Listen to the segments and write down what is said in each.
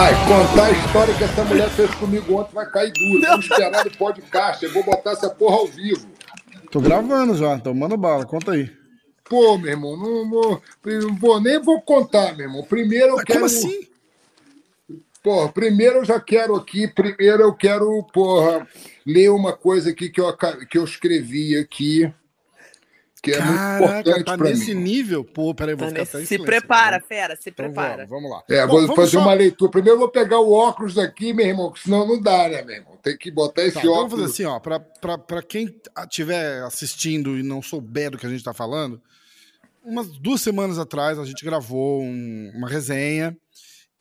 Ai, contar a história que essa mulher fez comigo ontem vai cair duro. Vamos esperar no podcast. Eu vou botar essa porra ao vivo. Tô gravando já, então manda bala, conta aí. Pô, meu irmão, não vou, não vou- nem vou contar, meu irmão. Primeiro eu Mas quero. como assim? Porra, primeiro eu já quero aqui, primeiro eu quero, porra, ler uma coisa aqui que eu, que eu escrevi aqui, que é muito Caraca, importante tá pra nesse mim. nível? Pô, peraí, vou Tá ficar nesse- se prepara, tá fera, se Então prepara. vamos, vamos lá. É, Bom, vou vamos fazer só- uma leitura. Primeiro eu vou pegar o óculos daqui, meu irmão, que senão não dá, né, meu irmão? Tem que botar esse Tá, então vamos óculos. fazer assim, ó, pra, pra, pra quem estiver assistindo e não souber do que a gente tá falando, umas duas semanas atrás a gente gravou um- uma resenha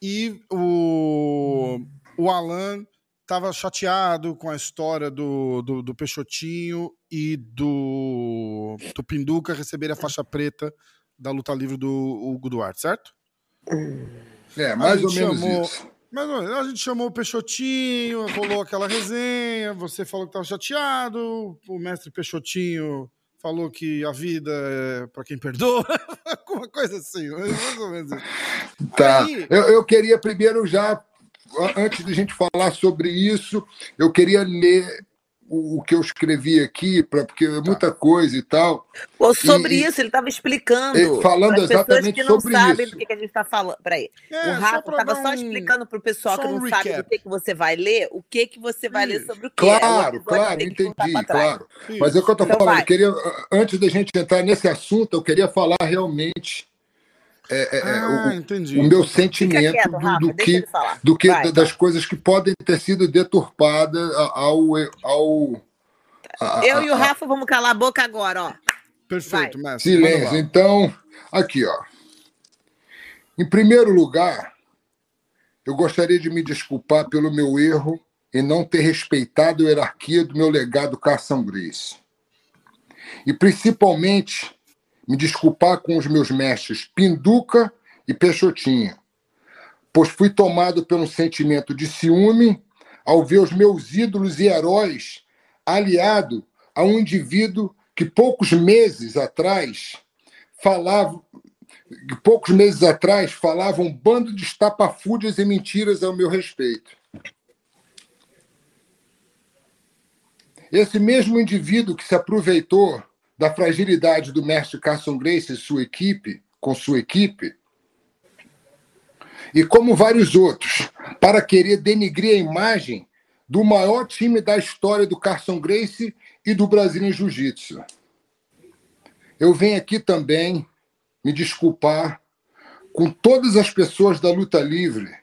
e o, o Alan tava chateado com a história do, do, do Peixotinho e do, do Pinduca receberem a faixa preta da luta livre do Hugo Duarte, certo? É, mais A ou menos chamou- isso. Mas a gente chamou o Peixotinho, rolou aquela resenha, você falou que estava chateado, o mestre Peixotinho falou que a vida é para quem perdoa, alguma coisa assim, mais ou menos. Tá. Aí- Eu, eu queria primeiro já, antes de a gente falar sobre isso, eu queria ler o, o que eu escrevi aqui, pra, porque é muita coisa e tal. Pô, sobre E- isso, ele estava explicando. e falando exatamente que não sobre sabem isso. do que, que a gente está falando. Peraí. É, o só Rafa estava só um- explicando para o pessoal só que não um sabe do que, que você vai ler, o que, que você vai ler Isso. sobre o que. É o Claro, episódio claro, que entendi, claro. Mas é o que eu estou Então falando. Eu queria, antes da gente entrar nesse assunto, eu queria falar realmente é, é, é, Ah, o- entendi. o, meu sentimento quieto, do, Rafa, do que, do que Vai. das coisas que podem ter sido deturpadas ao ao a- Eu e o a- Rafa vamos calar a boca agora, ó. Perfeito, mestre. manda Silêncio. Então, aqui, ó. Em primeiro lugar, eu gostaria de me desculpar pelo meu erro em não ter respeitado a hierarquia do meu legado Carson Grace. E principalmente me desculpar com os meus mestres Pinduca e Peixotinho, pois fui tomado pelo sentimento de ciúme ao ver os meus ídolos e heróis aliado a um indivíduo que poucos meses atrás falava poucos meses atrás falava um bando de estapafúrdias e mentiras ao meu respeito. Esse mesmo indivíduo que se aproveitou da fragilidade do mestre Carson Grace e sua equipe, com sua equipe, e como vários outros, para querer denigrir a imagem do maior time da história do Carson Grace e do Brasil em Jiu-Jitsu. Eu venho aqui também me desculpar com todas as pessoas da luta livre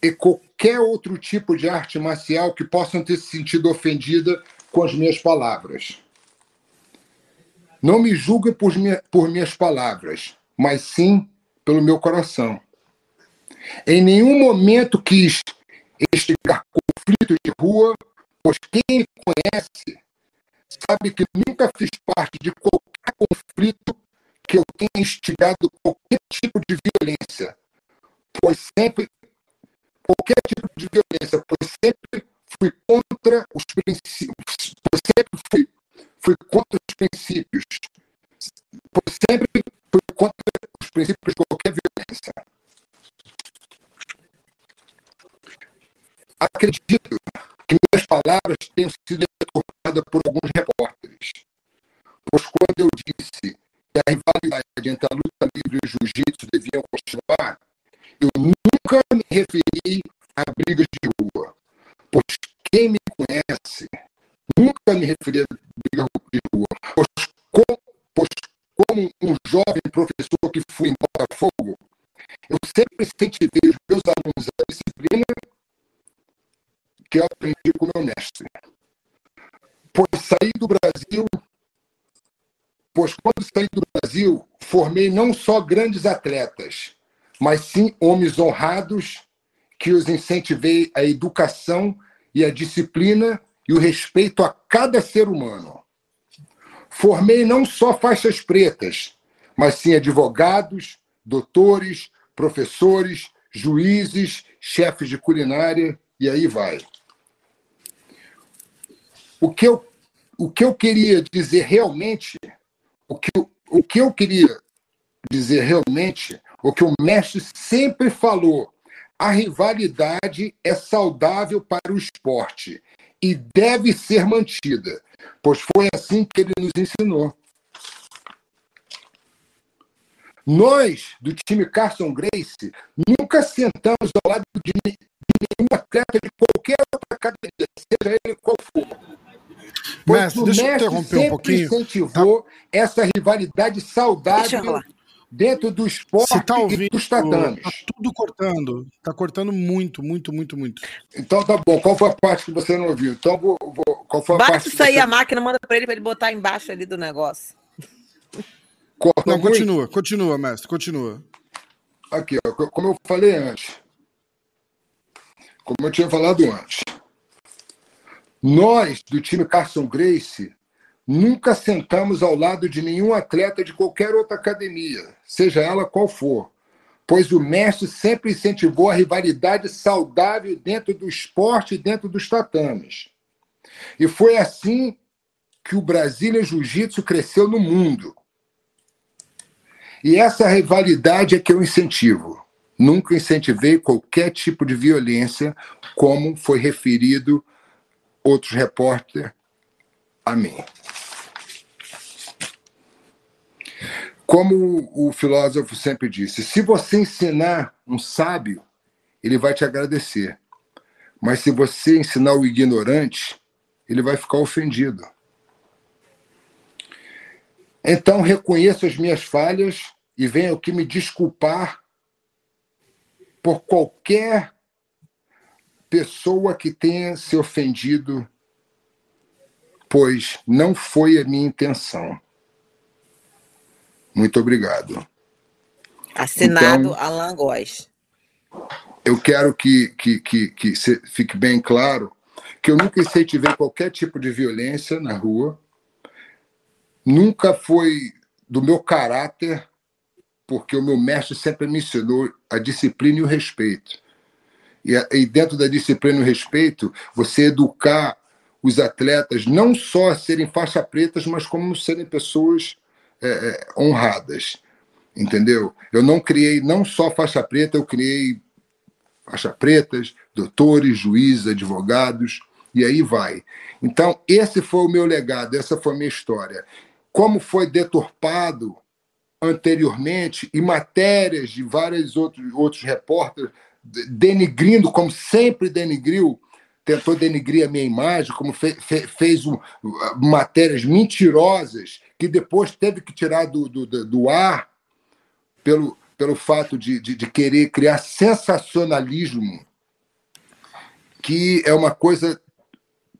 e qualquer outro tipo de arte marcial que possam ter se sentido ofendida com as minhas palavras. Não me julgue por, minha, por minhas palavras, mas sim pelo meu coração. Em nenhum momento quis instigar conflitos de rua, pois quem me conhece sabe que nunca fiz parte de qualquer conflito que eu tenha instigado qualquer tipo de violência, pois sempre qualquer tipo de violência, pois sempre fui contra os princípios, pois sempre fui, fui contra os princípios, pois sempre fui contra os princípios de qualquer violência. Acredito que minhas palavras tenham sido deturpadas por alguns repórteres, pois quando eu disse que a rivalidade entre a luta livre e o jiu-jitsu deviam continuar, eu nunca me referi a brigas de rua, pois quem me conhece nunca me referi incentivei os meus alunos à disciplina que eu aprendi com meu mestre. Pois saí do Brasil, pois quando saí do Brasil, formei não só grandes atletas, mas sim homens honrados que os incentivei a educação e a disciplina e o respeito a cada ser humano. Formei não só faixas pretas, mas sim advogados, doutores, professores, juízes, chefes de culinária e aí vai. O que eu, o que eu queria dizer realmente, o que, o que eu queria dizer realmente, o que o mestre sempre falou, a rivalidade é saudável para o esporte e deve ser mantida, pois foi assim que ele nos ensinou. Nós, do time Carson Grace, nunca sentamos ao lado de nenhum atleta de qualquer outra academia, seja ele qual for. Pois Mestre, o deixa eu interromper um sempre pouquinho. incentivou essa rivalidade saudável dentro do esporte tá e ouvindo, dos tatames. tá tudo cortando. Tá cortando muito, muito, muito, muito. Então tá bom. Qual foi a parte que você não ouviu? Então vou, vou- qual foi a Bate parte isso aí que você a máquina, manda pra ele pra ele botar embaixo ali do negócio. Cortou Não, continua, continua, mestre, continua. Aqui, ó, co- como eu falei antes. Como eu tinha falado antes. Nós, do time Carson Grace, nunca sentamos ao lado de nenhum atleta de qualquer outra academia, seja ela qual for, pois o mestre sempre incentivou a rivalidade saudável dentro do esporte e dentro dos tatames. E foi assim que o Brasília Jiu-Jitsu cresceu no mundo. E essa rivalidade é que eu incentivo. Nunca incentivei qualquer tipo de violência, como foi referido outros repórteres a mim. Como o filósofo sempre disse, se você ensinar um sábio, ele vai te agradecer. Mas se você ensinar o ignorante, ele vai ficar ofendido. Então reconheço as minhas falhas e venho aqui me desculpar por qualquer pessoa que tenha se ofendido, pois não foi a minha intenção. Muito obrigado. Assinado Então- Alan Góes. Eu quero que, que, que, que fique bem claro que eu nunca incentivei qualquer tipo de violência na rua, nunca foi do meu caráter, porque o meu mestre sempre me ensinou a disciplina e o respeito. E, e dentro da disciplina e o respeito, você educar os atletas não só a serem faixa pretas, mas como serem pessoas é, é, honradas. Entendeu? Eu não criei não só faixa preta, eu criei faixa pretas, doutores, juízes, advogados, e aí vai. Então, esse foi o meu legado, essa foi a minha história. Como foi deturpado anteriormente, e matérias de vários outros, outros repórteres de- denigrindo, como sempre denigriu, tentou denigrir a minha imagem, como fe- fe- fez um, matérias mentirosas, que depois teve que tirar do, do, do- do ar pelo, pelo fato de, de, de querer criar sensacionalismo, que é uma coisa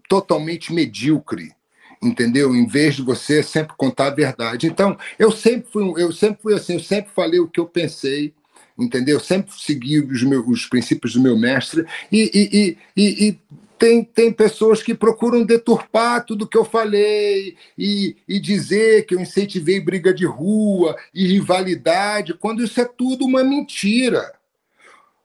totalmente medíocre, entendeu? Em vez de você sempre contar a verdade. Então, eu sempre fui, eu sempre fui assim, eu sempre falei o que eu pensei, entendeu? Eu sempre segui os, meus, os princípios do meu mestre e, e, e, e, e tem, tem pessoas que procuram deturpar tudo que eu falei e, e dizer que eu incentivei briga de rua e rivalidade, quando isso é tudo uma mentira.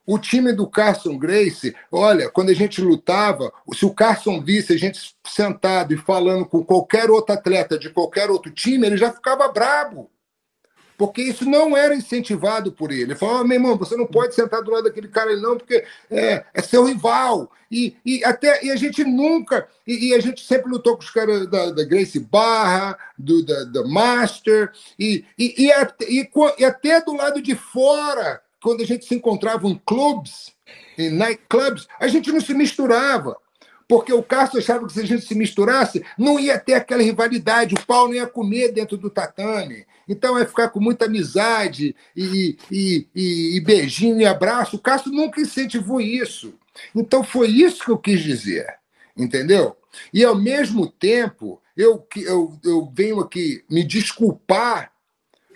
O time do Carson Grace, olha, quando a gente lutava, se o Carson visse a gente sentado e falando com qualquer outro atleta de qualquer outro time, ele já ficava brabo. Porque isso não era incentivado por ele. Ele falou: oh, meu irmão, você não pode sentar do lado daquele cara, não, porque é, é seu rival. E, e, até, e a gente nunca. E, e a gente sempre lutou com os caras da, da Grace Barra, do, da, da Master, e, e, e, e, e até do lado de fora, quando a gente se encontrava em clubes, em nightclubs, a gente não se misturava. Porque o Castro achava que se a gente se misturasse, não ia ter aquela rivalidade, o pau não ia comer dentro do tatame. Então ia ficar com muita amizade e, e, e, e beijinho e abraço. O Castro nunca incentivou isso. Então foi isso que eu quis dizer, entendeu? E ao mesmo tempo, eu, eu, eu venho aqui me desculpar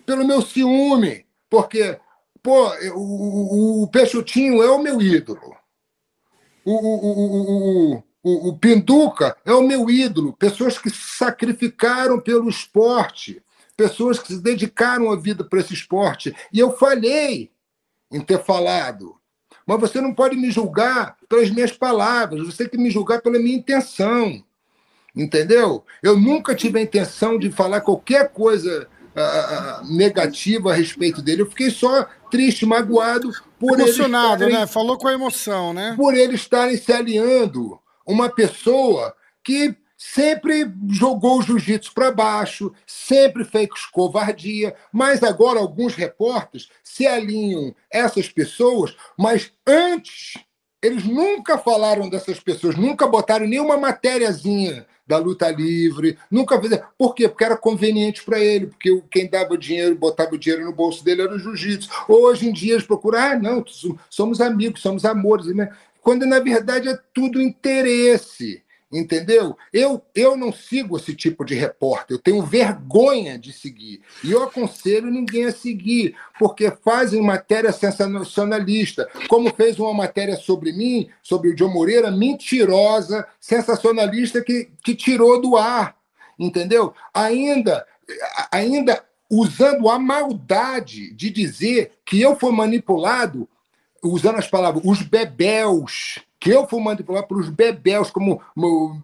pelo meu ciúme, porque, pô, o, o, Peixotinho é o meu ídolo. O, o, o, o, o Pinduca é o meu ídolo. Pessoas que sacrificaram pelo esporte, pessoas que se dedicaram a vida para esse esporte. E eu falhei em ter falado. Mas você não pode me julgar pelas minhas palavras, você tem que me julgar pela minha intenção. Entendeu? Eu nunca tive a intenção de falar qualquer coisa uh, negativa a respeito dele. Eu fiquei só triste, magoado por Emocionado, estarem, né? Falou com a emoção, né? Por eles estarem se aliando uma pessoa que sempre jogou o jiu-jitsu para baixo, sempre fez covardia, mas agora alguns repórteres se alinham essas pessoas, mas antes eles nunca falaram dessas pessoas, nunca botaram nenhuma matériazinha da luta livre, nunca fez. Por quê? Porque era conveniente para ele, porque quem dava dinheiro, botava o dinheiro no bolso dele era o jiu-jitsu. Hoje em dia eles procuram, ah, não, somos amigos, somos amores, né? quando na verdade é tudo interesse. Entendeu? Eu, eu não sigo esse tipo de repórter, eu tenho vergonha de seguir. E eu aconselho ninguém a seguir, porque fazem matéria sensacionalista, como fez uma matéria sobre mim, sobre o John Moreira, mentirosa, sensacionalista, que, que tirou do ar. Entendeu? Ainda, ainda usando a maldade de dizer que eu fui manipulado, usando as palavras, os bebéus que eu fui manipulado pelos bebéus, como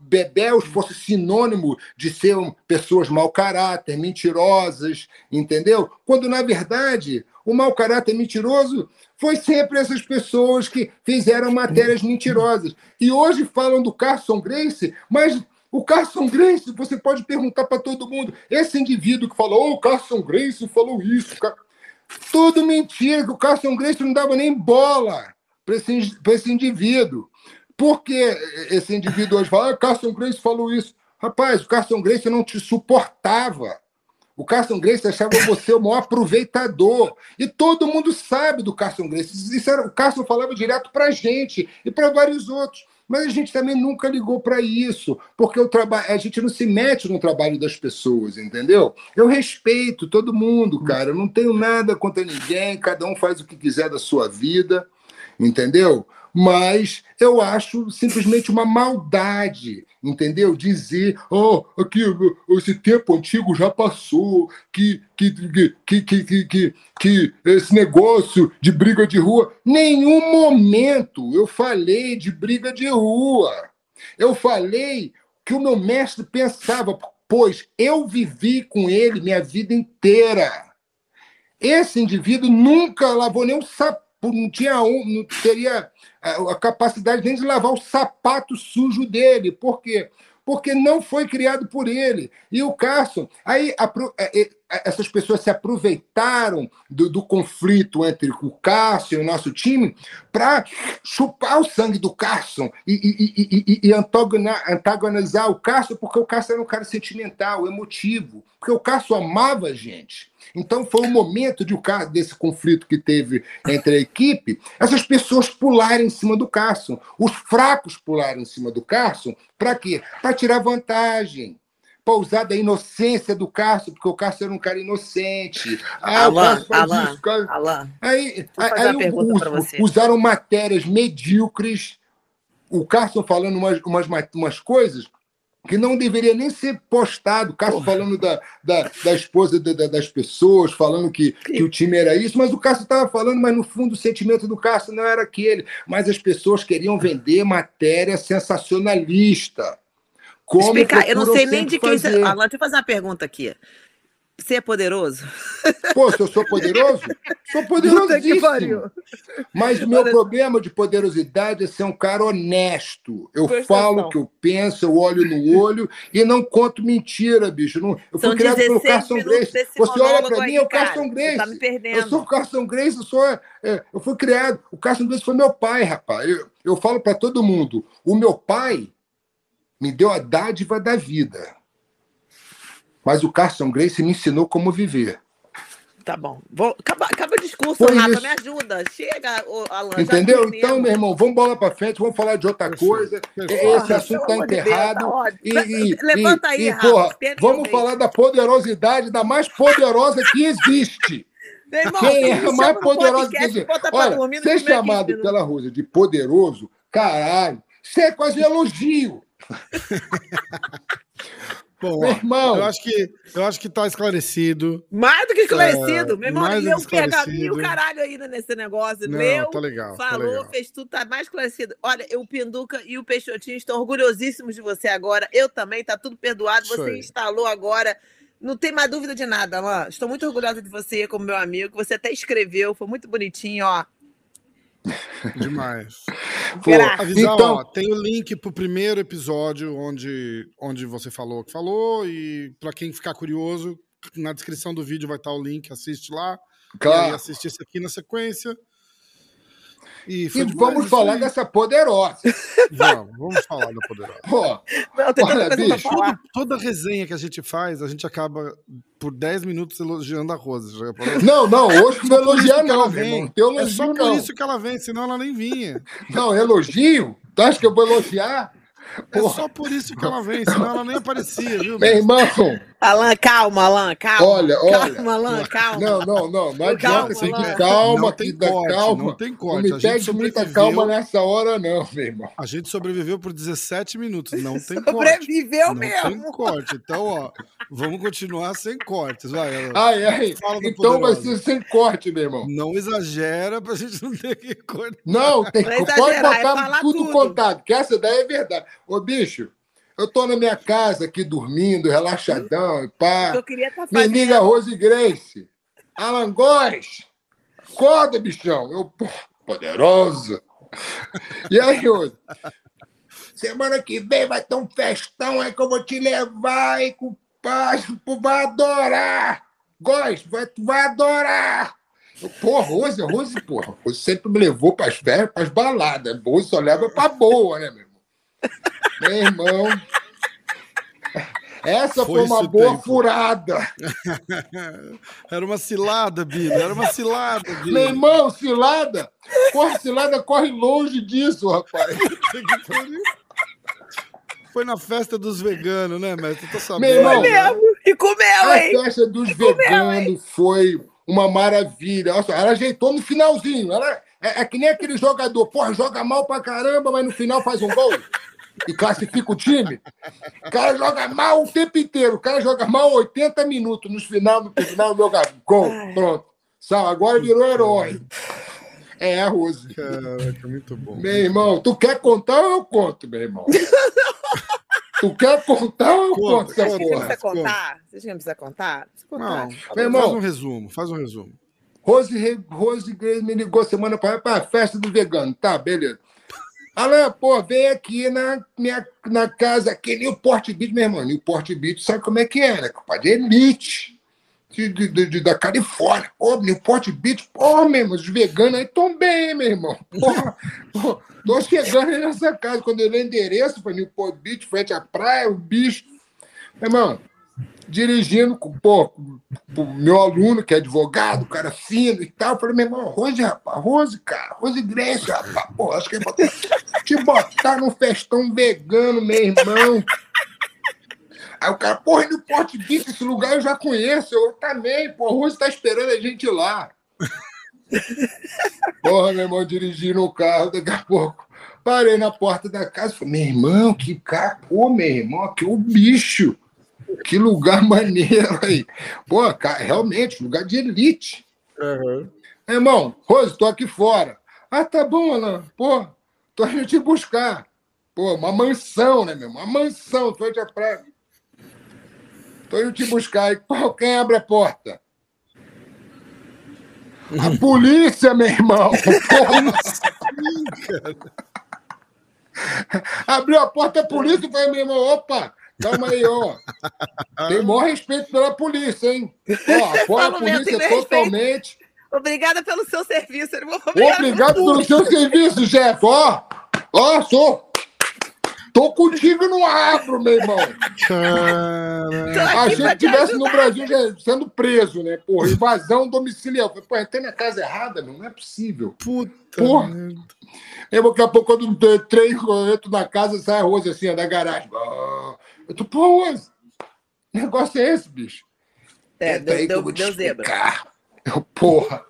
bebéus fosse sinônimo de ser pessoas mau caráter, mentirosas, entendeu? Quando, na verdade, o mau caráter mentiroso foi sempre essas pessoas que fizeram matérias mentirosas. E hoje falam do Carson Grace, mas o Carson Grace, você pode perguntar para todo mundo, esse indivíduo que falou, oh, o Carson Grace falou isso, tudo mentira, que o Carson Grace não dava nem bola para esse, esse indivíduo. Por que esse indivíduo hoje fala, ah, Carson Grace falou isso? Rapaz, o Carson Grace não te suportava. O Carson Grace achava você o maior aproveitador. E todo mundo sabe do Carson Grace. Isso era, o Carson falava direto para a gente e para vários outros. Mas a gente também nunca ligou para isso, porque o trabalho, a gente não se mete no trabalho das pessoas, entendeu? Eu respeito todo mundo, cara. Eu não tenho nada contra ninguém, cada um faz o que quiser da sua vida entendeu? Mas eu acho simplesmente uma maldade, entendeu? Dizer, oh, aqui, esse tempo antigo já passou, que, que, que, que, que, que, que esse negócio de briga de rua. Nenhum momento eu falei de briga de rua. Eu falei que o meu mestre pensava, pois eu vivi com ele minha vida inteira. Esse indivíduo nunca lavou nem um sapato não tinha um, não teria a capacidade nem de lavar o sapato sujo dele. Por quê? Porque não foi criado por ele. E o Carson, aí a, é, é, essas pessoas se aproveitaram do, do, conflito entre o Carson e o nosso time para chupar o sangue do Carson e, e, e, e, antagonizar o Carson, porque o Carson era um cara sentimental, emotivo, porque o Carson amava a gente. Então foi o momento de, desse conflito que teve entre a equipe, essas pessoas pularem em cima do Carson, os fracos pularem em cima do Carson, para quê? Para tirar vantagem para usar da inocência do Cássio, porque o Cássio era um cara inocente. Ah, Alan, Alan, cara... Alan, aí, aí us, usaram matérias medíocres, o Cássio falando umas, umas, umas coisas que não deveria nem ser postado. Cássio falando da, da, da esposa da, das pessoas, falando que, que o time era isso, mas o Cássio estava falando, mas no fundo o sentimento do Cássio não era aquele. Mas as pessoas queriam vender matéria sensacionalista. Como Explicar, eu não sei nem de quem. Fazer. Agora, deixa eu fazer uma pergunta aqui. Você é poderoso? Pô, se eu sou poderoso? Sou poderosíssimo. Mas o meu Olha... problema de poderosidade é ser um cara honesto. Eu falo o que eu penso, eu olho no olho e não conto mentira, bicho. Não, eu fui criado pelo Carson Grace. Você olha para mim, é o Carson Grace. Tá me perdendo. Eu sou o Carson Grace, eu, sou, é, eu fui criado. O Carson Grace foi meu pai, rapaz. Eu, eu falo para todo mundo. O meu pai me deu a dádiva da vida. Mas o Carson Grace me ensinou como viver. Tá bom. Vou, acaba, acaba o discurso, Foi Rafa, isso. me ajuda. Chega, Alan. Entendeu? Então, meu irmão, vamos bola para frente, vamos falar de outra coisa. Esse assunto está enterrado. Tá e, e, Levanta aí, e, Rafa. Porra, vamos falar da poderosidade da mais poderosa que existe. Irmão, Quem é a mais poderosa que existe? Olha, ser chamado pela Rosa de poderoso, caralho, isso é quase um elogio. Bom, irmão, eu acho que eu acho que tá esclarecido. Mais do que esclarecido. É, Meu irmão, leu o pergaminho o caralho ainda nesse negócio. Não, leu, tá legal, tá falou, tá legal. fez tudo, tá mais esclarecido. Olha, o Pinduca e o Peixotinho estão orgulhosíssimos de você agora. Eu também, tá tudo perdoado. Você instalou agora. Não tem mais dúvida de nada, Alain. Estou muito orgulhosa de você como meu amigo. Você até escreveu, foi muito bonitinho, ó. Demais. Pô, avisar, então... ó, tem o link pro primeiro episódio onde, onde você falou o que falou e para quem ficar curioso, na descrição do vídeo vai estar o link, assiste lá. Claro. E assiste esse aqui na sequência. E, e vamos falar dessa poderosa. Vamos, vamos falar da poderosa. Pô, Não, tem olha, bicho, toda, toda resenha que a gente faz, a gente acaba por 10 minutos elogiando a Rosa. Não, não, hoje não elogiar, não, vem. Elogio, é só por não. isso que ela vem, senão ela nem vinha. Não, elogio? Tu acha que eu vou elogiar? É só por isso que ela vem, senão ela nem aparecia, viu? Meu irmão. Alan, calma, Alan, calma. Olha, olha. Calma, Alan, calma. Não, não, não. Não adianta. Tem que calma, que dá calma. Não tem corte. Não me pede muita calma nessa hora, não, meu irmão. A gente sobreviveu por 17 minutos. Não tem corte. Sobreviveu mesmo. Não tem corte. Então, ó, vamos continuar sem cortes. Vai, ai, ai. Então vai ser sem corte, meu irmão. Não exagera pra gente não ter que cortar. Não, tem, pode botar tudo, tudo contado, que essa daí é verdade. Ô, bicho. Eu tô na minha casa aqui dormindo, relaxadão, pá. Eu queria tá Me liga Rose Grace. Alan Góes. Acorda, bichão. Eu, pô, poderosa. E aí, Rose? Semana que vem vai ter um festão aí que eu vou te levar aí, compadre. Tu vai adorar. Góes, vai, tu vai adorar. Eu, pô, Rose, Rose, porra. Rose sempre me levou para as festas, para as baladas. Rose só leva para boa, né, meu? Meu irmão. Essa foi, foi uma boa tempo. furada. Era uma cilada, Bino. Era uma cilada, Bino. Meu irmão, cilada? Corre, cilada, corre longe disso, rapaz. Foi na festa dos veganos, né, mestre? Tô sabendo. Meu irmão. E comeu, hein? A festa dos e veganos comeu, foi uma maravilha. Nossa, ela ajeitou no finalzinho. Ela é, é que nem aquele jogador, porra, joga mal pra caramba, mas no final faz um gol e classifica o time. O cara joga mal o tempo inteiro. O cara joga mal 80 minutos. No final, no final, joga gol. Pronto. Sal, agora virou herói. É a Rose. Caraca, muito bom. Meu irmão, tu quer contar ou eu conto, meu irmão? tu quer contar ou eu conto essa porra? Você precisa contar? Você não precisa contar? Não, meu irmão, faz um resumo, faz um resumo. Rose, Rose me ligou semana para a festa do vegano. Tá, beleza. Alain, pô, vem aqui na, minha, na casa aqui, Newport Beach, meu irmão. Newport Beach, sabe como é que é, né? Compadre, elite de, de, de, da Califórnia. Pô, Newport Beach, pô, meu irmão, os veganos aí estão bem, meu irmão. Porra, pô, tô chegando nessa casa. Quando eu dei endereço para Newport Beach, frente à praia, o bicho. Meu irmão, dirigindo com, o meu aluno, que é advogado, cara fino e tal. Eu falei, meu irmão, Rose, rapaz, Rose, cara, Rose Grace, rapaz, pô, acho que é botar, te botar num festão vegano, meu irmão. Aí o cara, porra, no Porto Beach, esse lugar eu já conheço, eu também, pô, Rose tá esperando a gente lá. Porra, meu irmão, dirigindo o carro, daqui a pouco. Parei na porta da casa, falei, meu irmão, que cara, pô, meu irmão, é o bicho. Que lugar maneiro aí. Pô, cara, realmente, lugar de elite. Uhum. Irmão, Rose, tô aqui fora. Ah, tá bom, Alan. Pô, tô indo te buscar. Pô, uma mansão, né, meu? Uma mansão, frente à praia. Tô indo te buscar. E, pô, quem abre a porta? A polícia, meu irmão! Porra. Abriu a porta, a polícia, falei, meu irmão, opa, Calma aí, ó. Tem maior respeito pela polícia, hein? Ó, apoia a polícia totalmente. Obrigada pelo seu serviço, Obrigado pelo seu serviço, chefe. Ó, ó, sou. Tô contigo e não abro, meu irmão. Cara... A gente estivesse no Brasil já sendo preso, né? Porra, invasão domiciliar. Eu pô, entrei na casa errada, meu. Não é possível. Puta. Porra. merda. Aí daqui a pouco, quando eu entrei, eu entro na casa, sai a Rose assim, ó, da garagem. Ah, Eu tô, pô, negócio é esse, bicho? É, aí deu, que eu deu, vou te deu zebra. explicar. Eu, porra.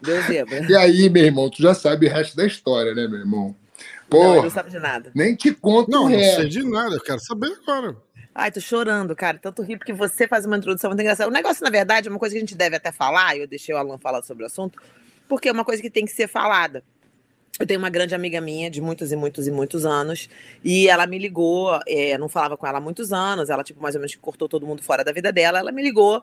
Deu zebra. E aí, meu irmão, tu já sabe o resto da história, né, meu irmão? Não, Porra, não sabe de nada. nem te conto Não, o não sei de nada, eu quero saber agora. Ai, tô chorando, cara. Tanto rir porque você faz uma introdução muito engraçada. O negócio, na verdade, é uma coisa que a gente deve até falar, e eu deixei o Alan falar sobre o assunto, porque é uma coisa que tem que ser falada. Eu tenho uma grande amiga minha de muitos e muitos e muitos anos, e ela me ligou, é, não falava com ela há muitos anos, ela, tipo, mais ou menos cortou todo mundo fora da vida dela. Ela me ligou,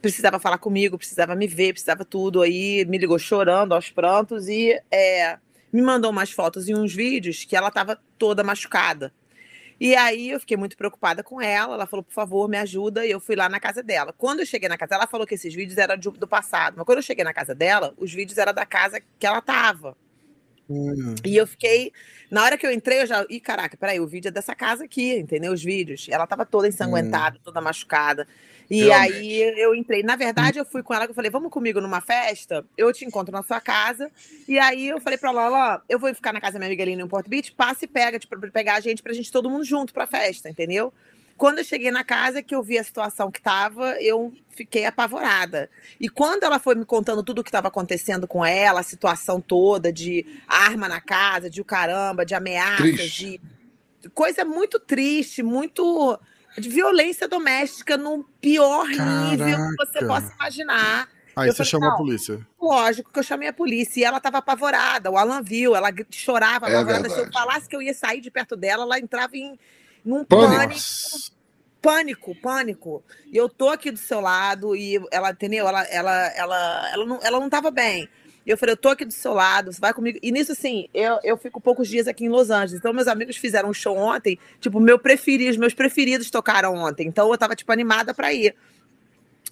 precisava falar comigo, precisava me ver, precisava tudo. Aí me ligou chorando aos prantos e é, me mandou umas fotos e uns vídeos que ela estava toda machucada. E aí eu fiquei muito preocupada com ela. Ela falou, por favor, me ajuda. E eu fui lá na casa dela. Quando eu cheguei na casa, ela falou que esses vídeos eram do passado. Mas quando eu cheguei na casa dela, os vídeos eram da casa que ela tava. Hum. E eu fiquei. Na hora que eu entrei, eu já. Ih, caraca, peraí, o vídeo é dessa casa aqui, entendeu? Os vídeos. Ela tava toda ensanguentada, toda machucada. E Realmente. aí eu entrei. Na verdade, eu fui com ela que eu falei, vamos comigo numa festa, eu te encontro na sua casa. E aí eu falei pra ela, ó, eu vou ficar na casa da minha amiga ali no Porto Beach, passa e pega, tipo, pegar a gente, pra gente todo mundo junto pra festa, entendeu? Quando eu cheguei na casa, que eu vi a situação que tava, eu fiquei apavorada. E quando ela foi me contando tudo o que estava acontecendo com ela, a situação toda de arma na casa, de o caramba, de ameaças, Triste. de coisa muito triste, muito de violência doméstica no pior nível que você Caraca. possa imaginar. Aí Eu você falei, chamou a polícia. Lógico que eu chamei a polícia e ela estava apavorada. O Alan viu, ela chorava, É apavorada. Se eu falasse que eu ia sair de perto dela, ela entrava em num Pânico. pânico pânico. E eu tô aqui do seu lado e ela, entendeu? Ela, ela, ela, ela, não, ela não tava bem. E eu falei, eu tô aqui do seu lado, você vai comigo. E nisso, assim, eu, eu fico poucos dias aqui em Los Angeles. Então, meus amigos fizeram um show ontem, tipo, meu preferido, meus preferidos tocaram ontem. Então, eu tava, tipo, animada pra ir.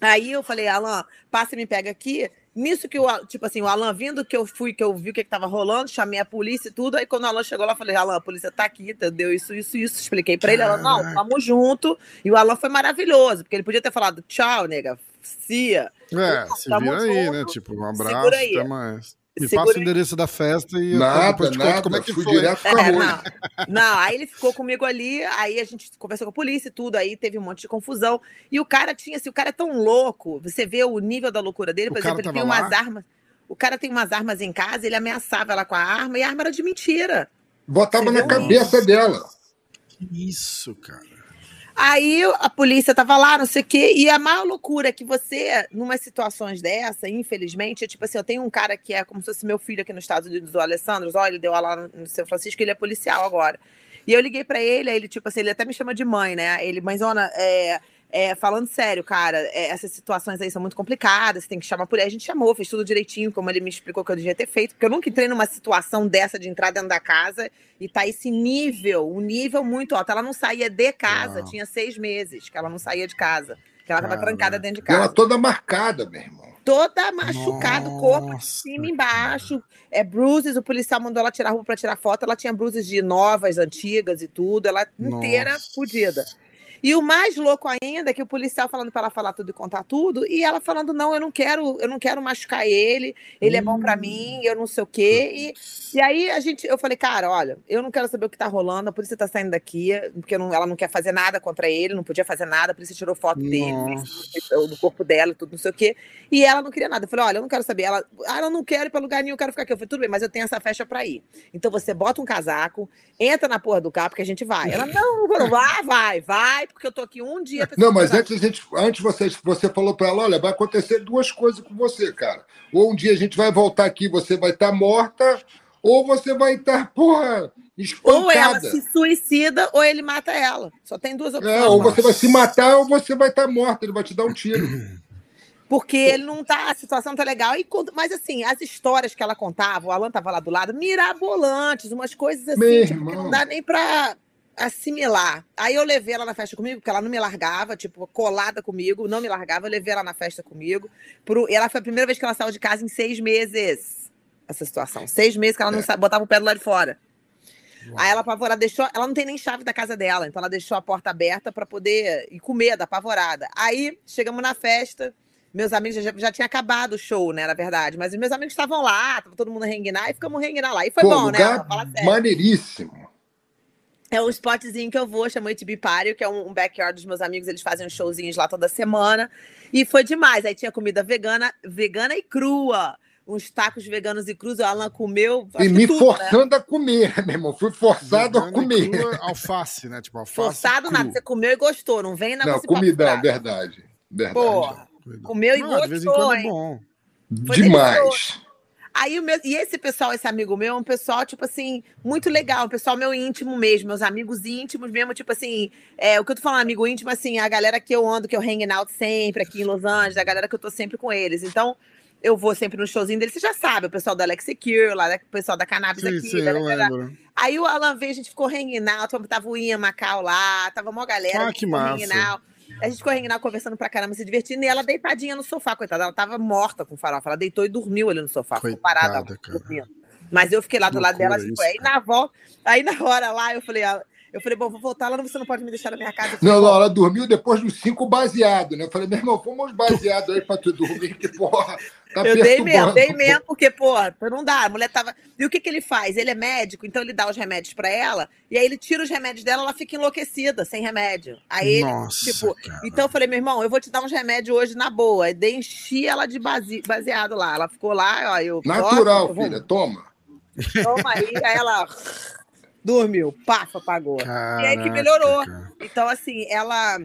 Aí eu falei, Alan, passa e me pega aqui. Nisso que o, tipo assim, o Alan vindo que eu fui, que eu vi o que, que tava rolando, chamei a polícia e tudo. Aí quando o Alan chegou lá, eu falei, Alan, a polícia tá aqui, entendeu? Isso, isso, isso. Expliquei pra ele. Ela, não, vamos junto. E o Alan foi maravilhoso, porque ele podia ter falado, tchau, nega, cia. É, se vira aí, junto. né? Tipo, um abraço, aí. até mais. Me Segura passa o endereço da festa e eu Nada, depois te conto nada. como é que Fui foi. direto com a É, não, não, aí ele ficou comigo ali, aí a gente conversou com a polícia e tudo, aí teve um monte de confusão. E o cara tinha, assim, o cara é tão louco, você vê o nível da loucura dele, O por cara exemplo, ele tem umas lá? armas. O cara tem umas armas em casa, ele ameaçava ela com a arma e a arma era de mentira. Botava Você na cabeça dela. Que isso, cara. Aí a polícia tava lá, não sei o quê, e a maior loucura é que você, numas situações dessa, infelizmente, é tipo assim, eu tenho um cara que é como se fosse meu filho aqui nos Estados Unidos, o Alessandro, ó, ele deu aula no São Francisco, ele é policial agora. E eu liguei pra ele, aí ele, tipo assim, ele até me chama de mãe, né? Ele, mãezona, é, é, falando sério, cara, é, essas situações aí são muito complicadas, você tem que chamar por aí. A gente chamou, fez tudo direitinho, como ele me explicou que eu devia ter feito, porque eu nunca entrei numa situação dessa de entrar dentro da casa e tá esse nível, um nível muito alto. Ela não saía de casa, tinha seis meses que ela não saía de casa, que ela tava Caraca. trancada dentro de Ela casa. toda marcada, meu irmão. Toda machucada, o corpo de cima e embaixo, é bruises, o policial mandou ela tirar a roupa pra tirar foto, ela tinha bruises de novas, antigas e tudo, ela inteira Nossa. fodida. E o mais louco ainda é que o policial falando para ela falar tudo e contar tudo, e ela falando: não, eu não quero, eu não quero machucar ele, ele é bom para mim, eu não sei o quê. E, e aí a gente, eu falei, cara, olha, eu não quero saber o que tá rolando, a polícia tá saindo daqui, porque não- ela não quer fazer nada contra ele, não podia fazer nada, a polícia tirou foto dele, Nossa. do corpo dela tudo, não sei o quê. E ela não queria nada. Eu falei, olha, eu não quero saber. Ela, ah, eu não quero ir pra lugar nenhum, eu quero ficar aqui. Eu falei, tudo bem, mas eu tenho essa festa pra ir. Então você bota um casaco, entra na porra do carro, porque a gente vai. Ela, não, não vou, vai, vai, vai, porque eu tô aqui um dia. Não, mas antes, a gente, antes você, você falou para ela: olha, vai acontecer duas coisas com você, cara. Ou um dia a gente vai voltar aqui, você vai estar morta, ou você vai estar, porra, Ou ela espancada. se suicida, ou ele mata ela. Só tem duas opções. É, ou você vai se matar, ou você vai estar morta, ele vai te dar um tiro. Porque ele não tá, a situação tá legal. E, mas assim, as histórias que ela contava, o Alan tava lá do lado, mirabolantes, umas coisas assim, tipo, que não dá nem pra assimilar. Aí eu levei ela na festa comigo, porque ela não me largava, tipo, colada comigo, não me largava, eu levei ela na festa comigo. Pro, e ela foi a primeira vez que ela saiu de casa em seis meses. Essa situação. Seis meses que ela não sa- botava o pé do lado de fora. Aí ela apavorada deixou, ela não tem nem chave da casa dela, então ela deixou a porta aberta para poder ir com medo, apavorada. Aí chegamos na festa, meus amigos já, já tinha acabado o show, né, na verdade, mas os meus amigos estavam lá, tava todo mundo renguinar e ficamos renguinar lá. E foi Pô, bom, né? maneiríssimo. É um spotzinho que eu vou, chama HB Party, que é um, um backyard dos meus amigos, eles fazem uns showzinhos lá toda semana. E foi demais. Aí tinha comida vegana, vegana e crua. Uns tacos veganos e crus, o Alan comeu. E me tudo, né? forçando a comer, meu irmão. Fui forçado a Vegana e comer. crua, alface, né? Tipo, alface. Forçado cru. nada, você comeu e gostou, não vem na Não, comidão, verdade. Verdade. Porra, comeu e Não, de vez em gostou, quando é hein? bom. Foi Demais. Aí o meu, e esse pessoal, esse amigo meu, é um pessoal, tipo assim, muito legal, um pessoal meu íntimo mesmo, meus amigos íntimos mesmo, tipo assim, é, o que eu tô falando, amigo íntimo, assim, a galera que eu ando, que eu hang out sempre aqui em Los Angeles, a galera que eu tô sempre com eles. Então, eu vou sempre no showzinho deles, você já sabe, o pessoal da Alex Secure, lá, né, o pessoal da Cannabis Sim, aqui. sim, da- da- da-. Aí o Alan veio, a gente ficou hanging out, tava o Ian Macau lá, tava uma galera. Ah, que massa. A gente ficou out, conversando pra caramba, se divertindo, e ela deitadinha no sofá, coitada. Ela tava morta com farofa. Ela deitou e dormiu ali no sofá, parada Coitada, dormindo. Mas eu fiquei lá do lado dela, loucura tipo, isso, aí na volta, aí na hora lá, eu falei, ah, eu falei, bom, vou voltar lá, você não pode me deixar na minha casa. Falei, Não, "Bom, não, ela dormiu depois dos cinco baseados, né? Eu falei, meu irmão, fomos baseados aí pra tu dormir, que porra, tá Eu dei mesmo, dei mesmo, porque, pô, não dá. A mulher tava. E o que, que ele faz? Ele é médico, então ele dá os remédios pra ela, e aí ele tira os remédios dela, ela fica enlouquecida, sem remédio. Aí ele, Nossa, tipo, cara. então eu falei, meu irmão, eu vou te dar uns remédios hoje na boa. E dei, enchi ela de base- baseado lá. Ela ficou lá, ó, eu. Natural, filha, toma. Toma aí, aí ela dormiu, pafa, apagou. e aí que Caraca, melhorou. cara. Então, assim, ela.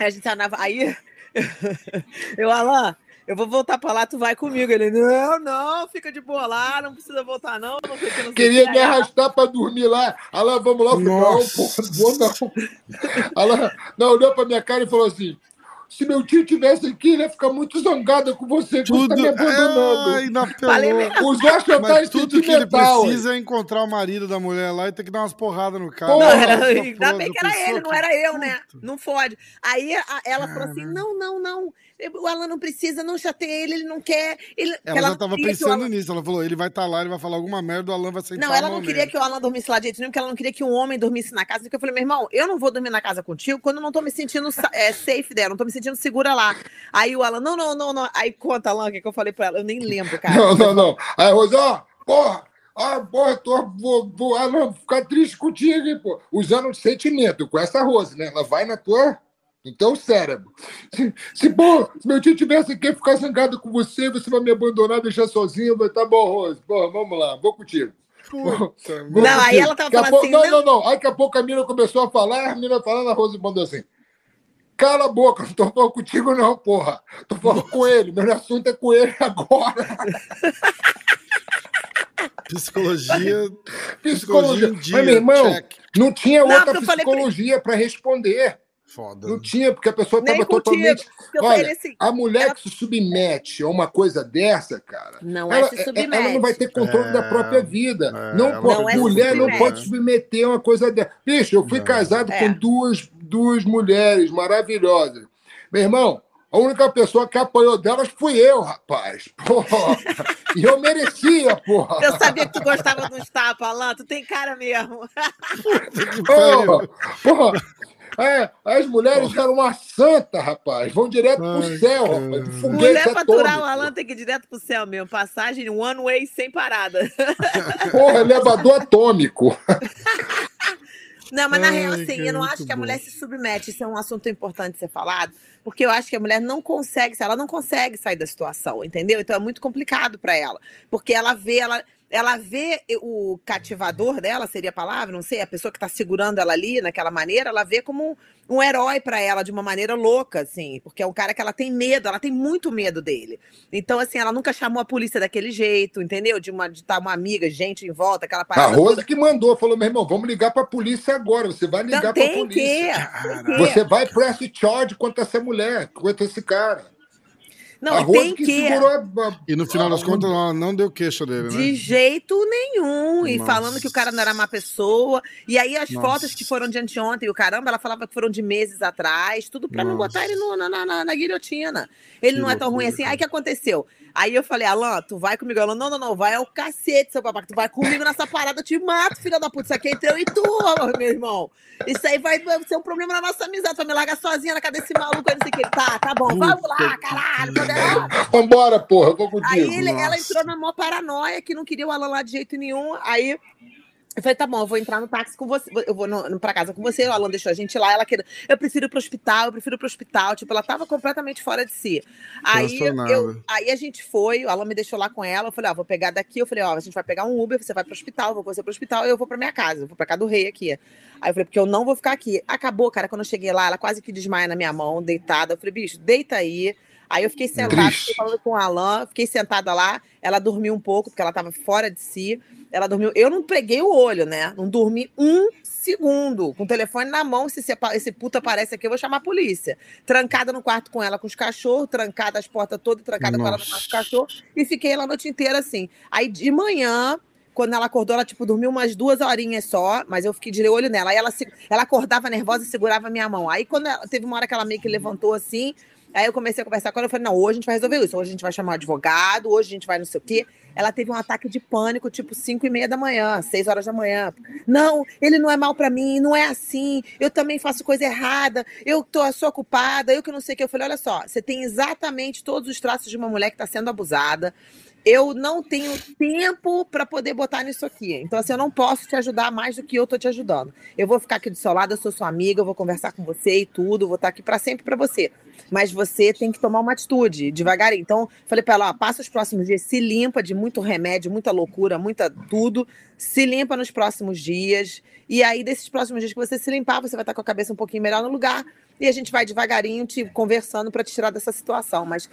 A gente andava. Aí. eu, Alan, eu vou voltar pra lá, tu vai comigo. Ele, não, não, fica de boa lá, não precisa voltar, não. não sei não Queria que. me arrastar pra dormir lá. Ela, vamos lá. Eu falei, não, porra, não vou não. Não, olhou pra minha cara e falou assim: se meu tio tivesse aqui, ele ia ficar muito zangado com você, que você tá Tudo. me abandonando. Falei mesmo. Os tá Mas tudo que ele precisa é encontrar o marido da mulher lá e ter que dar umas porradas no cara. Não, era, ainda bem que era pessoa ele, não era eu, né? Puta. Não fode. Aí a- ela falou assim: não, não, não. O Alan não precisa, não chateia ele, ele não quer. Ele, que Ela já tava pensando Alan- nisso. Ela falou: ele vai estar lá, ele vai falar alguma merda, o Alan vai sentar Não, ela não queria que o Alan dormisse lá de jeito nenhum, porque ela não queria que um homem dormisse na casa. Porque eu falei, meu irmão, eu não vou dormir na casa contigo quando eu não tô me sentindo é, safe dela, não tô me sentindo segura lá. Aí o Alan, não, não, não, não. Aí conta, Alan, o que, que eu falei pra ela? Eu nem lembro, cara. Não, não, não. Aí a Rosa, ó, porra, ah, porra, tô, vou, vou não, ficar triste contigo, hein, pô. Usando sentimento com essa Rose, né? Ela vai na tua, no teu cérebro. Se, se, pô, se meu tio tivesse aqui ficar zangado com você, você vai me abandonar, deixar sozinho, vai tá bom, Rose. Pô, vamos lá, vou contigo. Puta, Não, aí ela tava falando pouco- assim, Não, não- não, não. Aí daqui a pouco a mina começou a falar, a mina falando, a Rose mandou assim. Cala a boca, não tô falando contigo, não, porra. Tô falando com ele. Meu assunto é com ele agora. Psicologia. Psicologia. Mas, meu irmão, check. não tinha Não, outra psicologia para responder. Foda. Não tinha, porque a pessoa estava totalmente. Olha, assim, a mulher ela- que se submete a uma coisa dessa, cara. Não é ela, se ela submete. não vai ter controle É, da própria vida. é, não ela pode, não é se mulher não pode submeter a uma coisa dessa. Bicho, eu fui Não. casado É. com duas, duas mulheres maravilhosas. Meu irmão, a única pessoa que apanhou delas fui eu, rapaz. Porra. e eu merecia, porra. eu sabia que tu gostava dos tapas, Alan, tu tem cara mesmo. Porra, porra. É, as mulheres eram uma santa, rapaz. Vão direto pro Ai, céu, cara. rapaz. Foguete Mulher pra aturar o. Alan tem que ir direto pro céu mesmo. Passagem one way sem parada. Porra, elevador atômico. Não, mas na Ai, real, assim, eu não acho que a bom. mulher se submete. Isso é um assunto importante ser falado, porque eu acho que a mulher não consegue, ela não consegue sair da situação, entendeu? Então é muito complicado para ela, porque ela vê, ela, ela vê o cativador dela, seria a palavra, não sei, a pessoa que tá segurando ela ali naquela maneira, ela vê como um, um herói para ela de uma maneira louca, assim, porque é um cara que ela tem medo, ela tem muito medo dele. Então, assim, ela nunca chamou a polícia daquele jeito, entendeu? De uma de estar uma amiga, gente em volta, aquela A parada. Rosa toda. que mandou, falou: meu irmão, vamos ligar pra polícia agora. Você vai ligar pra tem que, polícia. que. Você vai press charge contra essa mulher, contra esse cara. Não, a e tem que, que. a. E no final das contas, ela não deu queixa dele, né? De jeito nenhum. E Nossa. falando que o cara não era má pessoa. E aí as Nossa. fotos que foram de anteontem, o caramba, ela falava que foram de meses atrás, tudo pra não botar ele no- na, na, na- na guilhotina. Ele Que não é tão ruim assim. cara. Aí o que aconteceu? Aí eu falei, Alan, tu vai comigo? Ela, não, não, não, vai ao cacete, seu babaca. Tu vai comigo nessa parada, eu te mato, filha da puta. Isso aqui é entre eu e tu, meu irmão. Isso aí vai ser um problema na nossa amizade. Tu vai me largar sozinha na casa desse maluco aí, não sei o que. Tá, tá bom, vamos lá, caralho, poderosa. Vambora, porra, eu vou contigo. Aí ele, ela entrou na maior paranoia, que não queria o Alan lá de jeito nenhum. Aí eu falei, tá bom, eu vou entrar no táxi com você, eu vou no, no, pra casa com você, o Alan deixou a gente lá, ela queria, eu prefiro ir pro hospital, eu prefiro ir pro hospital, tipo, ela tava completamente fora de si. Aí, eu, aí a gente foi, o Alan me deixou lá com ela, eu falei, ó, vou pegar daqui, eu falei, ó, a gente vai pegar um Uber, você vai pro hospital, eu vou com você pro hospital, eu vou pra minha casa, eu vou pra casa do rei aqui. Aí eu falei, porque eu não vou ficar aqui. Acabou, cara, quando eu cheguei lá, ela quase que desmaia na minha mão, deitada, eu falei, bicho, deita aí, Aí eu fiquei sentada, fiquei falando com o Alan, fiquei sentada lá, ela dormiu um pouco, porque ela estava fora de si. Ela dormiu. Eu não preguei o olho, né? Não dormi um segundo. Com o telefone na mão, se esse, esse puta aparece aqui, eu vou chamar a polícia. Trancada no quarto com ela com os cachorros, trancada as portas todas, trancada Nossa. com ela no quarto com os cachorros, e fiquei lá a noite inteira assim. Aí de manhã, quando ela acordou, ela, tipo, dormiu umas duas horinhas só, mas eu fiquei de olho nela. Aí ela, ela acordava nervosa e segurava a minha mão. Aí, quando ela, teve uma hora que ela meio que levantou assim, Aí eu comecei a conversar com ela, eu falei, não, hoje a gente vai resolver isso, hoje a gente vai chamar um advogado, hoje a gente vai não sei o quê. Ela teve um ataque de pânico, tipo, 5 e meia da manhã, 6 horas da manhã. Não, ele não é mal para mim, não é assim, eu também faço coisa errada, eu tô, sou culpada, eu que não sei o que. Eu falei, olha só, você tem exatamente todos os traços de uma mulher que está sendo abusada, eu não tenho tempo para poder botar nisso aqui. Então, assim, eu não posso te ajudar mais do que eu tô te ajudando. Eu vou ficar aqui do seu lado, eu sou sua amiga, eu vou conversar com você e tudo, vou estar aqui para sempre para você. Mas você tem que tomar uma atitude, devagarinho. Então, falei para ela, ó, passa os próximos dias, se limpa de muito remédio, muita loucura, muita tudo, se limpa nos próximos dias. E aí, desses próximos dias que você se limpar, você vai estar com a cabeça um pouquinho melhor no lugar. E a gente vai devagarinho te conversando para te tirar dessa situação. Mas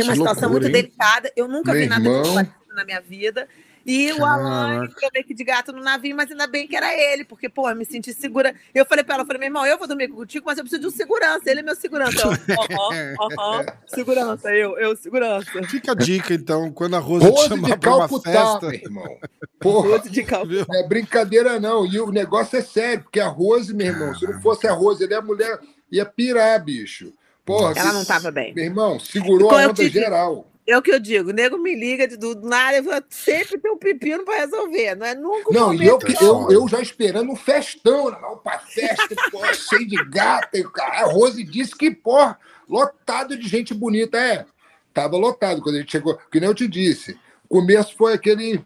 é uma situação loucura, muito hein? delicada. Eu nunca Meu vi nada irmão. na minha vida. E Caraca. o Alan entrou meio que de gato no navio, mas ainda bem que era ele, porque, pô, eu me senti segura. Eu falei pra ela, eu falei, meu irmão, eu vou dormir contigo, mas eu preciso de um segurança. Ele é meu segurança. Aham, aham, segurança, eu, eu, segurança. Fica a dica, então, quando a Rosa te chamar pra uma festa... meu irmão. Porra, de não é brincadeira não, e o negócio é sério, porque a Rose, meu irmão, se não fosse a Rose, ele é a mulher, ia pirar, bicho. Porra, ela não estava bem. Meu irmão, segurou a onda geral. É o que eu digo, o nego me liga de do nada, eu sempre tem um pepino para resolver, não é nunca um Não, e eu, eu, eu, já esperando um festão, não, pra festa, porra, cheio de gata, e o cara, a Rose disse que, porra, lotado de gente bonita, é, tava lotado quando a gente chegou, que nem eu te disse, o começo foi aquele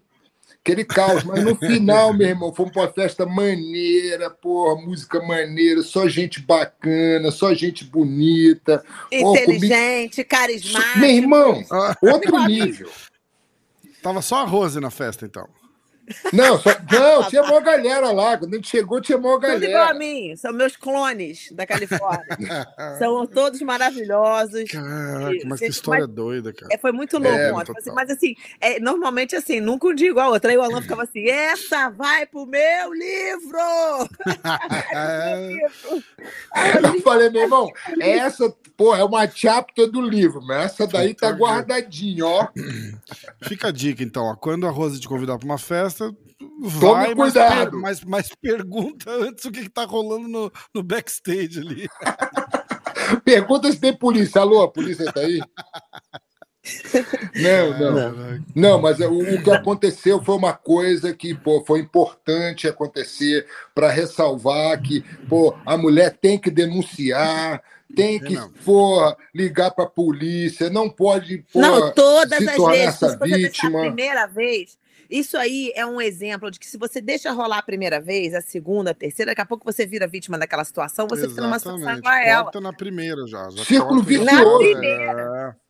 aquele caos. Mas no final, meu irmão, fomos para uma festa maneira, porra, música maneira, só gente bacana, só gente bonita. Inteligente, comi... carismático. Meu irmão, outro nível. Tava só a Rose na festa, então. Não, só, não, tinha uma galera lá. Quando a gente chegou, tinha uma galera. Tudo igual a mim. São meus clones da Califórnia. São todos maravilhosos. Caraca, mas que história mas, doida, cara. É, foi muito louco é, ontem. Mas assim, é, normalmente assim, nunca um dia igual a outra. Aí o Alan ficava assim: essa vai pro meu livro! Aí eu falei, meu irmão, essa, pô, é uma chapter do livro, mas essa daí tá guardadinha, ó. Fica a dica, então, ó. Quando a Rosa te convidar pra uma festa, festa, vai, Tome cuidado. Mas, mas, mas, pergunta antes o que, está rolando no, no backstage ali. pergunta se tem polícia. Alô, a polícia está aí? Não, não. Não, mas o, o, que aconteceu foi uma coisa que pô, foi importante acontecer para ressalvar que pô, a mulher tem que denunciar, tem que porra, ligar para a polícia, não pode porra, não, todas se as tornar vezes, essa vítima. A primeira vez, isso aí é um exemplo de que se você deixa rolar a primeira vez, a segunda, a terceira, daqui a pouco você vira vítima daquela situação, você Exatamente. fica numa situação igual a ela. Corta na primeira já. já Círculo vicioso. Na primeira. É.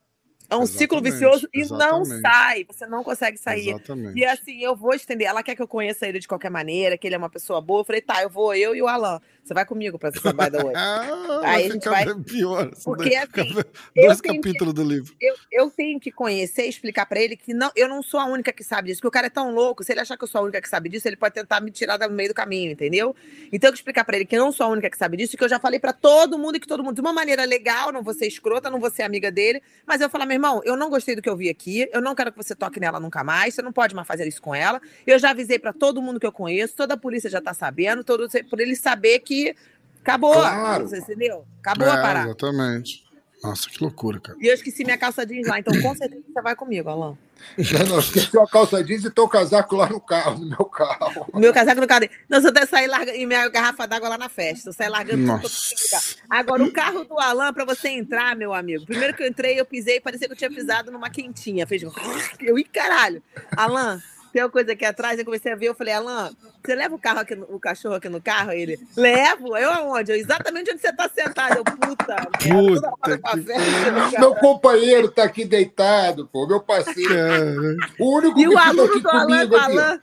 É um exatamente, ciclo vicioso e exatamente. não sai, você não consegue sair. Exatamente. E assim, eu vou estender. Ela quer que eu conheça ele de qualquer maneira, que ele é uma pessoa boa. Eu falei, tá, eu vou, eu e o Alan. Você vai comigo pra essa trabalho hoje. ah, Aí a gente vai. Pior, Porque assim. Dois capítulos do livro. Eu, eu tenho que conhecer e explicar pra ele que não, eu não sou a única que sabe disso. Que o cara é tão louco. Se ele achar que eu sou a única que sabe disso, ele pode tentar me tirar do meio do caminho, entendeu? Então eu tenho que explicar pra ele que eu não sou a única que sabe disso, que eu já falei pra todo mundo e que todo mundo, de uma maneira legal, não vou ser escrota, não vou ser amiga dele. Mas eu falar, meu irmão, eu não gostei do que eu vi aqui, eu não quero que você toque nela nunca mais, você não pode mais fazer isso com ela. Eu já avisei para todo mundo que eu conheço, toda a polícia já tá sabendo, todo, por ele saber que acabou. Claro. Você entendeu? Acabou é, a parada. Exatamente. Nossa, que loucura, cara. E eu esqueci minha calça jeans lá, então com certeza você vai comigo, Alan. Eu não esqueci a calça jeans e tô o casaco lá no carro, no meu carro. Meu casaco no carro dele. Não, se eu até sair larga... e minha garrafa d'água lá na festa. Eu saí largando tudo. Agora, o carro do Alan, pra você entrar, meu amigo. Primeiro que eu entrei, eu pisei, parecia que eu tinha pisado numa quentinha. Fez. um Eu, ih, caralho. Alan, tem uma coisa aqui atrás, eu comecei a ver, eu falei, Alan, você leva o carro aqui, no- o cachorro aqui no carro? Ele, levo. Eu aonde? Eu, exatamente onde você tá sentado. Eu, puta, merda, Puta festa. Meu companheiro tá aqui deitado, pô, meu parceiro. O único E que o fica aluno aqui do Alan comigo com o aqui. Alan.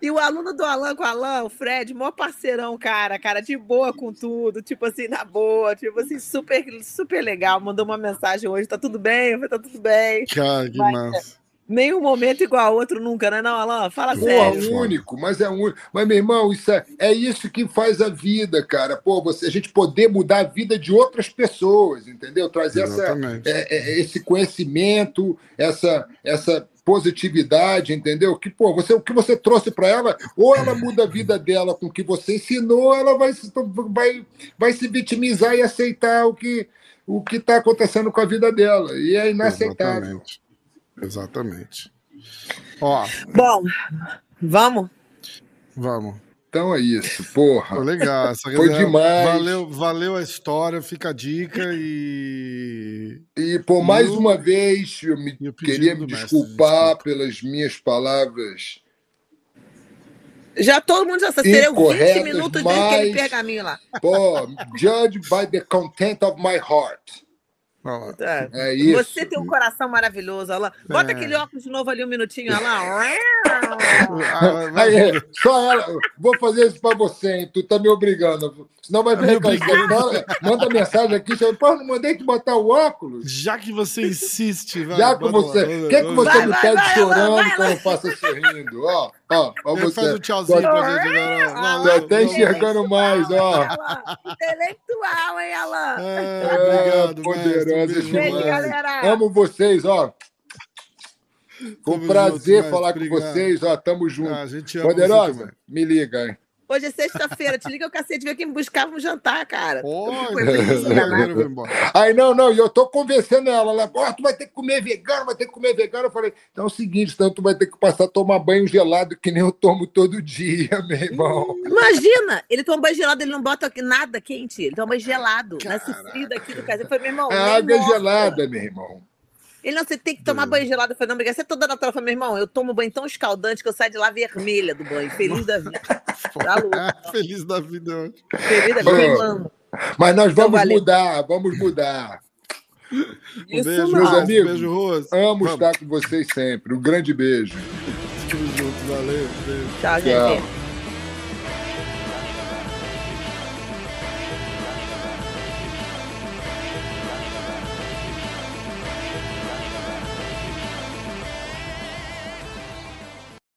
E o aluno do Alan com o Alan, o Fred, mó parceirão, cara, cara, de boa com tudo, tipo assim, na boa, tipo assim, super, super legal. Mandou uma mensagem hoje, tá tudo bem? Eu falei, tá tudo bem. cara, que Vai, massa. Nenhum momento igual ao outro nunca, né, não, Alan? Fala Porra, sério. único, mas é único. Mas, meu irmão, isso é, é isso que faz a vida, cara. Pô, você, a gente poder mudar a vida de outras pessoas, entendeu? Trazer essa, é, é, esse conhecimento, essa, essa positividade, entendeu? Que, pô, você, o que você trouxe para ela, ou ela muda a vida dela com o que você ensinou, ela vai, se- vai, vai se vitimizar e aceitar o que o que está acontecendo com a vida dela. E é inaceitável. Exatamente. Exatamente. Ó, Bom, vamos? vamos. Então é isso, porra. legal. Essa Foi resenha- demais. Valeu, valeu a história, fica a dica e. E por mais E o- uma vez, eu me, e pedido queria me mestre, desculpar desculpa. pelas minhas palavras Já todo mundo já sabe, eu 20 Incorretas, minutos daquele mas- pergaminho lá. Pô, judge by the content of my heart. Lá. É. É isso. Você tem um coração maravilhoso, Alan. Bota É. aquele óculos de novo ali um minutinho, Alan. Vai- Aí, só ela. Vou fazer isso pra você, hein? Tu tá me obrigando. Senão vai ver obrigando. Manda mensagem aqui. Pô, não mandei te botar o óculos? Já que você insiste, vai. Já que lá, você. O que, é que você Vai, me vai, pede vai, chorando vai, vai, quando eu faço sorrindo? Ó, ó, ó você. faz um tchauzinho Tô- pra gente agora. ó. Alan, Tô até enxergando mais, ó. Intelectual, hein, Alan? É, obrigado, poderosa demais. Amo vocês, ó. Foi um prazer junto, falar mestre, com obrigado. vocês, ó. Tamo junto. Ah, a gente ama você Poderosa, me liga, hein? Hoje é sexta-feira, te liga o cacete, vem aqui me buscar um jantar, cara. Oi. Aí, não, não, e eu tô convencendo ela. Ela, ó, tu vai ter que comer vegano, vai ter que comer vegano. Eu falei, então é o seguinte, então tu vai ter que passar a tomar banho gelado, que nem eu tomo todo dia, meu irmão. Imagina, ele toma banho gelado, ele não bota nada quente, ele toma banho gelado. Nesse frio daqui do caso. Eu falei, meu irmão, nem água é morta. gelada, meu irmão. Ele não, você tem que tomar banho gelado. Eu falei, não, obrigado. Você é toda natural. Eu falei, meu irmão, eu tomo banho tão escaldante que eu saio de lá vermelha do banho, feliz da vida. Tá louco. Feliz da vida hoje. Feliz da vida. Mas nós Então, vamos valeu. mudar, vamos mudar. Um Isso beijo, meus não. amigos. Beijo, Rose. Amo Vamos. estar com vocês sempre. Um grande beijo. Tamo junto, valeu. Beijo. Tchau, Tchau. gente.